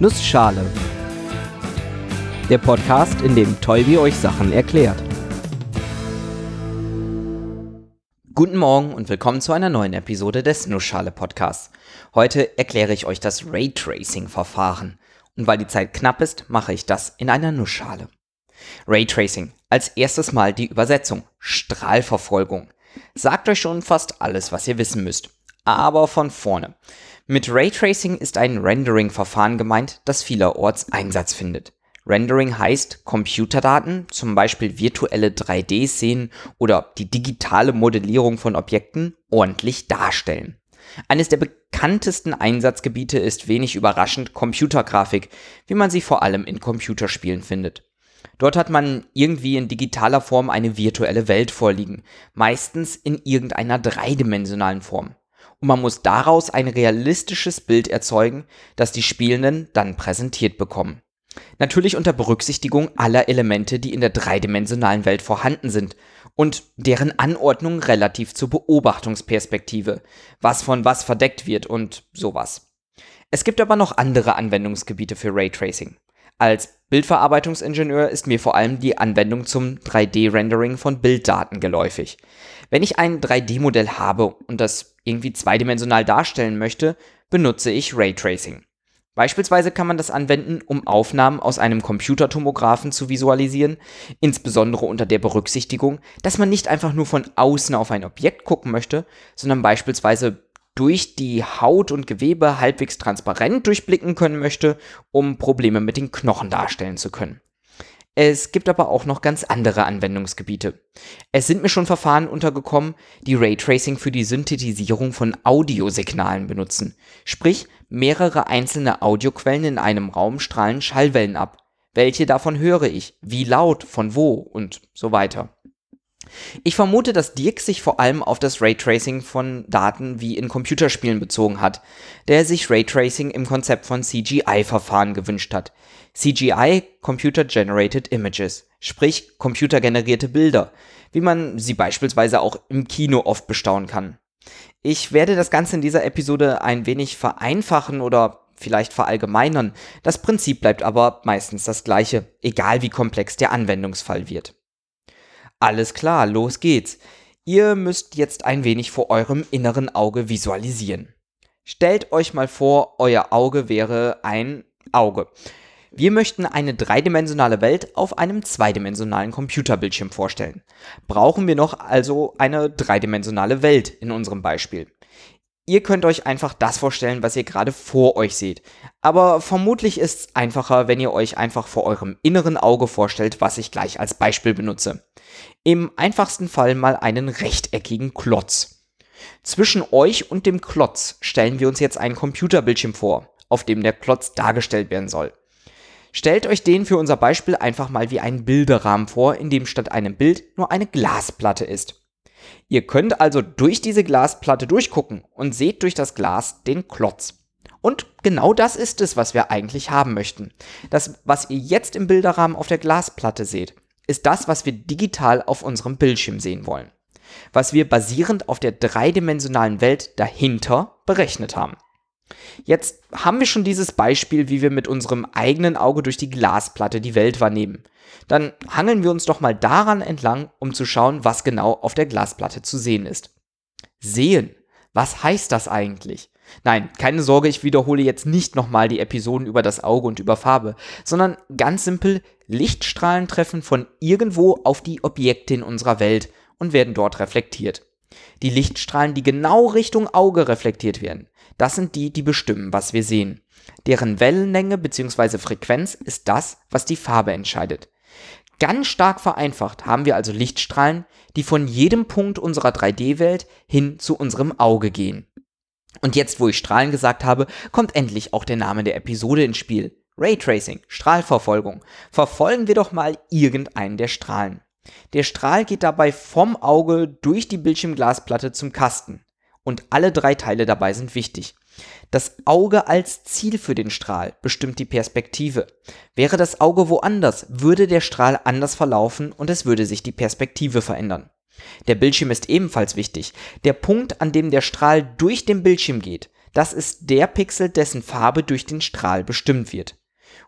Nussschale. Der Podcast, in dem Tolbi euch Sachen erklärt. Guten Morgen und willkommen zu einer neuen Episode des Nussschale Podcasts. Heute erkläre ich euch das Raytracing-Verfahren. Und weil die Zeit knapp ist, mache ich das in einer Nussschale. Raytracing. Als erstes mal die Übersetzung. Strahlverfolgung. Sagt euch schon fast alles, was ihr wissen müsst. Aber von vorne. Mit Raytracing ist ein Rendering-Verfahren gemeint, das vielerorts Einsatz findet. Rendering heißt Computerdaten, zum Beispiel virtuelle 3D-Szenen oder die digitale Modellierung von Objekten, ordentlich darstellen. Eines der bekanntesten Einsatzgebiete ist wenig überraschend Computergrafik, wie man sie vor allem in Computerspielen findet. Dort hat man irgendwie in digitaler Form eine virtuelle Welt vorliegen, meistens in irgendeiner dreidimensionalen Form. Und man muss daraus ein realistisches Bild erzeugen, das die Spielenden dann präsentiert bekommen. Natürlich unter Berücksichtigung aller Elemente, die in der dreidimensionalen Welt vorhanden sind und deren Anordnung relativ zur Beobachtungsperspektive, was von was verdeckt wird und sowas. Es gibt aber noch andere Anwendungsgebiete für Raytracing. Als Bildverarbeitungsingenieur ist mir vor allem die Anwendung zum 3D-Rendering von Bilddaten geläufig. Wenn ich ein 3D-Modell habe und das irgendwie zweidimensional darstellen möchte, benutze ich Raytracing. Beispielsweise kann man das anwenden, um Aufnahmen aus einem Computertomographen zu visualisieren, insbesondere unter der Berücksichtigung, dass man nicht einfach nur von außen auf ein Objekt gucken möchte, sondern beispielsweise durch die Haut und Gewebe halbwegs transparent durchblicken können möchte, um Probleme mit den Knochen darstellen zu können. Es gibt aber auch noch ganz andere Anwendungsgebiete. Es sind mir schon Verfahren untergekommen, die Raytracing für die Synthetisierung von Audiosignalen benutzen. Sprich, mehrere einzelne Audioquellen in einem Raum strahlen Schallwellen ab. Welche davon höre ich? Wie laut? Von wo? Und so weiter. Ich vermute, dass Dirk sich vor allem auf das Raytracing von Daten wie in Computerspielen bezogen hat, der sich Raytracing im Konzept von CGI-Verfahren gewünscht hat. CGI, Computer Generated Images, sprich computergenerierte Bilder, wie man sie beispielsweise auch im Kino oft bestaunen kann. Ich werde das Ganze in dieser Episode ein wenig vereinfachen oder vielleicht verallgemeinern. Das Prinzip bleibt aber meistens das gleiche, egal wie komplex der Anwendungsfall wird. Alles klar, los geht's. Ihr müsst jetzt ein wenig vor eurem inneren Auge visualisieren. Stellt euch mal vor, euer Auge wäre ein Auge. Wir möchten eine dreidimensionale Welt auf einem zweidimensionalen Computerbildschirm vorstellen. Brauchen wir noch also eine dreidimensionale Welt in unserem Beispiel. Ihr könnt euch einfach das vorstellen, was ihr gerade vor euch seht. Aber vermutlich ist es einfacher, wenn ihr euch einfach vor eurem inneren Auge vorstellt, was ich gleich als Beispiel benutze. Im einfachsten Fall mal einen rechteckigen Klotz. Zwischen euch und dem Klotz stellen wir uns jetzt einen Computerbildschirm vor, auf dem der Klotz dargestellt werden soll. Stellt euch den für unser Beispiel einfach mal wie einen Bilderrahmen vor, in dem statt einem Bild nur eine Glasplatte ist. Ihr könnt also durch diese Glasplatte durchgucken und seht durch das Glas den Klotz. Und genau das ist es, was wir eigentlich haben möchten. Das, was ihr jetzt im Bilderrahmen auf der Glasplatte seht, ist das, was wir digital auf unserem Bildschirm sehen wollen. Was wir basierend auf der dreidimensionalen Welt dahinter berechnet haben. Jetzt haben wir schon dieses Beispiel, wie wir mit unserem eigenen Auge durch die Glasplatte die Welt wahrnehmen. Dann hangeln wir uns doch mal daran entlang, um zu schauen, was genau auf der Glasplatte zu sehen ist. Sehen. Was heißt das eigentlich? Nein, keine Sorge, ich wiederhole jetzt nicht nochmal die Episoden über das Auge und über Farbe, sondern ganz simpel, Lichtstrahlen treffen von irgendwo auf die Objekte in unserer Welt und werden dort reflektiert. Die Lichtstrahlen, die genau Richtung Auge reflektiert werden, das sind die, die bestimmen, was wir sehen. Deren Wellenlänge bzw. Frequenz ist das, was die Farbe entscheidet. Ganz stark vereinfacht haben wir also Lichtstrahlen, die von jedem Punkt unserer 3D-Welt hin zu unserem Auge gehen. Und jetzt, wo ich Strahlen gesagt habe, kommt endlich auch der Name der Episode ins Spiel. Raytracing, Strahlverfolgung. Verfolgen wir doch mal irgendeinen der Strahlen. Der Strahl geht dabei vom Auge durch die Bildschirmglasplatte zum Kasten. Und alle drei Teile dabei sind wichtig. Das Auge als Ziel für den Strahl bestimmt die Perspektive. Wäre das Auge woanders, würde der Strahl anders verlaufen und es würde sich die Perspektive verändern. Der Bildschirm ist ebenfalls wichtig. Der Punkt, an dem der Strahl durch den Bildschirm geht, Das ist der Pixel, dessen Farbe durch den Strahl bestimmt wird.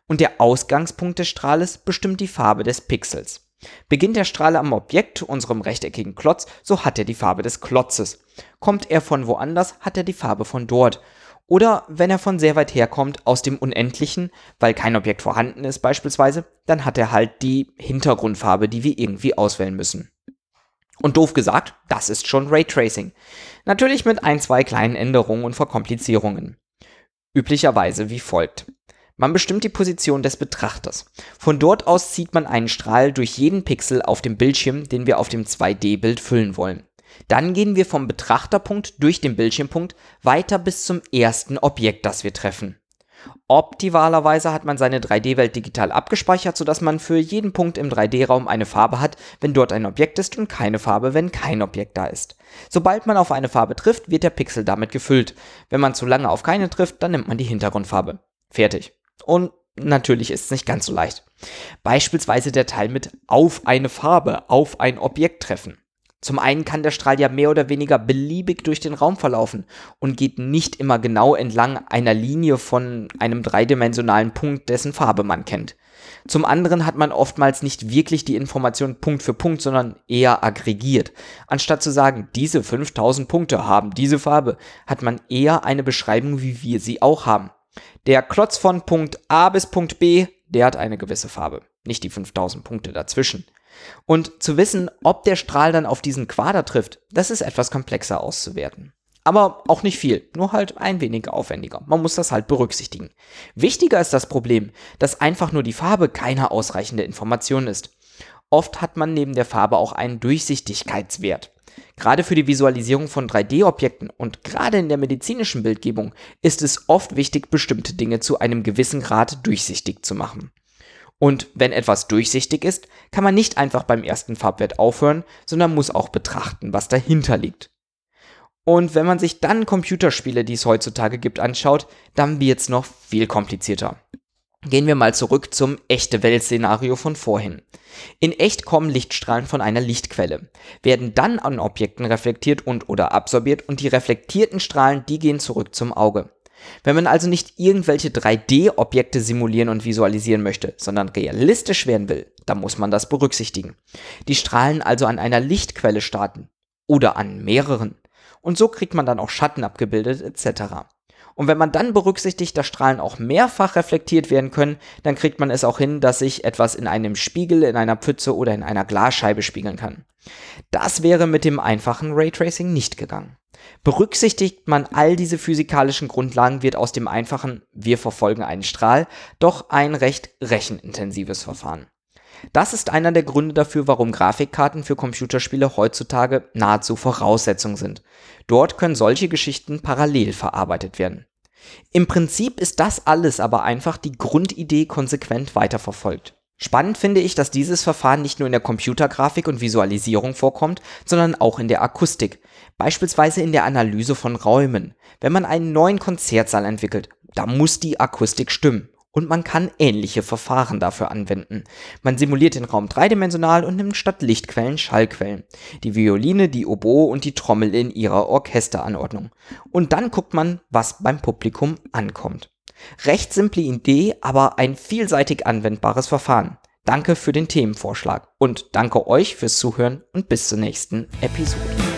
Und der Ausgangspunkt des Strahles bestimmt die Farbe des Pixels. Beginnt der Strahl am Objekt, unserem rechteckigen Klotz, so hat er die Farbe des Klotzes. Kommt er von woanders, hat er die Farbe von dort. Oder wenn er von sehr weit herkommt, aus dem Unendlichen, weil kein Objekt vorhanden ist beispielsweise, dann hat er halt die Hintergrundfarbe, die wir irgendwie auswählen müssen. Und doof gesagt, das ist schon Raytracing. Natürlich mit ein, zwei kleinen Änderungen und Verkomplizierungen. Üblicherweise wie folgt. Man bestimmt die Position des Betrachters. Von dort aus zieht man einen Strahl durch jeden Pixel auf dem Bildschirm, den wir auf dem 2D-Bild füllen wollen. Dann gehen wir vom Betrachterpunkt durch den Bildschirmpunkt weiter bis zum ersten Objekt, das wir treffen. Optimalerweise hat man seine 3D-Welt digital abgespeichert, sodass man für jeden Punkt im 3D-Raum eine Farbe hat, wenn dort ein Objekt ist und keine Farbe, wenn kein Objekt da ist. Sobald man auf eine Farbe trifft, wird der Pixel damit gefüllt. Wenn man zu lange auf keine trifft, dann nimmt man die Hintergrundfarbe. Fertig. Und natürlich ist es nicht ganz so leicht. Beispielsweise der Teil mit auf eine Farbe, auf ein Objekt treffen. Zum einen kann der Strahl ja mehr oder weniger beliebig durch den Raum verlaufen und geht nicht immer genau entlang einer Linie von einem dreidimensionalen Punkt, dessen Farbe man kennt. Zum anderen hat man oftmals nicht wirklich die Information Punkt für Punkt, sondern eher aggregiert. Anstatt zu sagen, diese 5000 Punkte haben diese Farbe, hat man eher eine Beschreibung, wie wir sie auch haben. Der Klotz von Punkt A bis Punkt B, der hat eine gewisse Farbe, nicht die 5000 Punkte dazwischen. Und zu wissen, ob der Strahl dann auf diesen Quader trifft, das ist etwas komplexer auszuwerten. Aber auch nicht viel, nur halt ein wenig aufwendiger. Man muss das halt berücksichtigen. Wichtiger ist das Problem, dass einfach nur die Farbe keine ausreichende Information ist. Oft hat man neben der Farbe auch einen Durchsichtigkeitswert. Gerade für die Visualisierung von 3D-Objekten und gerade in der medizinischen Bildgebung ist es oft wichtig, bestimmte Dinge zu einem gewissen Grad durchsichtig zu machen. Und wenn etwas durchsichtig ist, kann man nicht einfach beim ersten Farbwert aufhören, sondern muss auch betrachten, was dahinter liegt. Und wenn man sich dann Computerspiele, die es heutzutage gibt, anschaut, dann wird es noch viel komplizierter. Gehen wir mal zurück zum echte Welt-Szenario von vorhin. In echt kommen Lichtstrahlen von einer Lichtquelle, werden dann an Objekten reflektiert und oder absorbiert und die reflektierten Strahlen, die gehen zurück zum Auge. Wenn man also nicht irgendwelche 3D-Objekte simulieren und visualisieren möchte, sondern realistisch werden will, dann muss man das berücksichtigen. Die Strahlen also an einer Lichtquelle starten oder an mehreren. Und so kriegt man dann auch Schatten abgebildet etc. Und wenn man dann berücksichtigt, dass Strahlen auch mehrfach reflektiert werden können, dann kriegt man es auch hin, dass sich etwas in einem Spiegel, in einer Pfütze oder in einer Glasscheibe spiegeln kann. Das wäre mit dem einfachen Raytracing nicht gegangen. Berücksichtigt man all diese physikalischen Grundlagen, wird aus dem einfachen Wir verfolgen einen Strahl doch ein recht rechenintensives Verfahren. Das ist einer der Gründe dafür, warum Grafikkarten für Computerspiele heutzutage nahezu Voraussetzung sind. Dort können solche Geschichten parallel verarbeitet werden. Im Prinzip ist das alles aber einfach die Grundidee konsequent weiterverfolgt. Spannend finde ich, dass dieses Verfahren nicht nur in der Computergrafik und Visualisierung vorkommt, sondern auch in der Akustik, beispielsweise in der Analyse von Räumen. Wenn man einen neuen Konzertsaal entwickelt, da muss die Akustik stimmen und man kann ähnliche Verfahren dafür anwenden. Man simuliert den Raum dreidimensional und nimmt statt Lichtquellen Schallquellen. Die Violine, die Oboe und die Trommel in ihrer Orchesteranordnung. Und dann guckt man, was beim Publikum ankommt. Recht simple Idee, aber ein vielseitig anwendbares Verfahren. Danke für den Themenvorschlag und danke euch fürs Zuhören und bis zur nächsten Episode.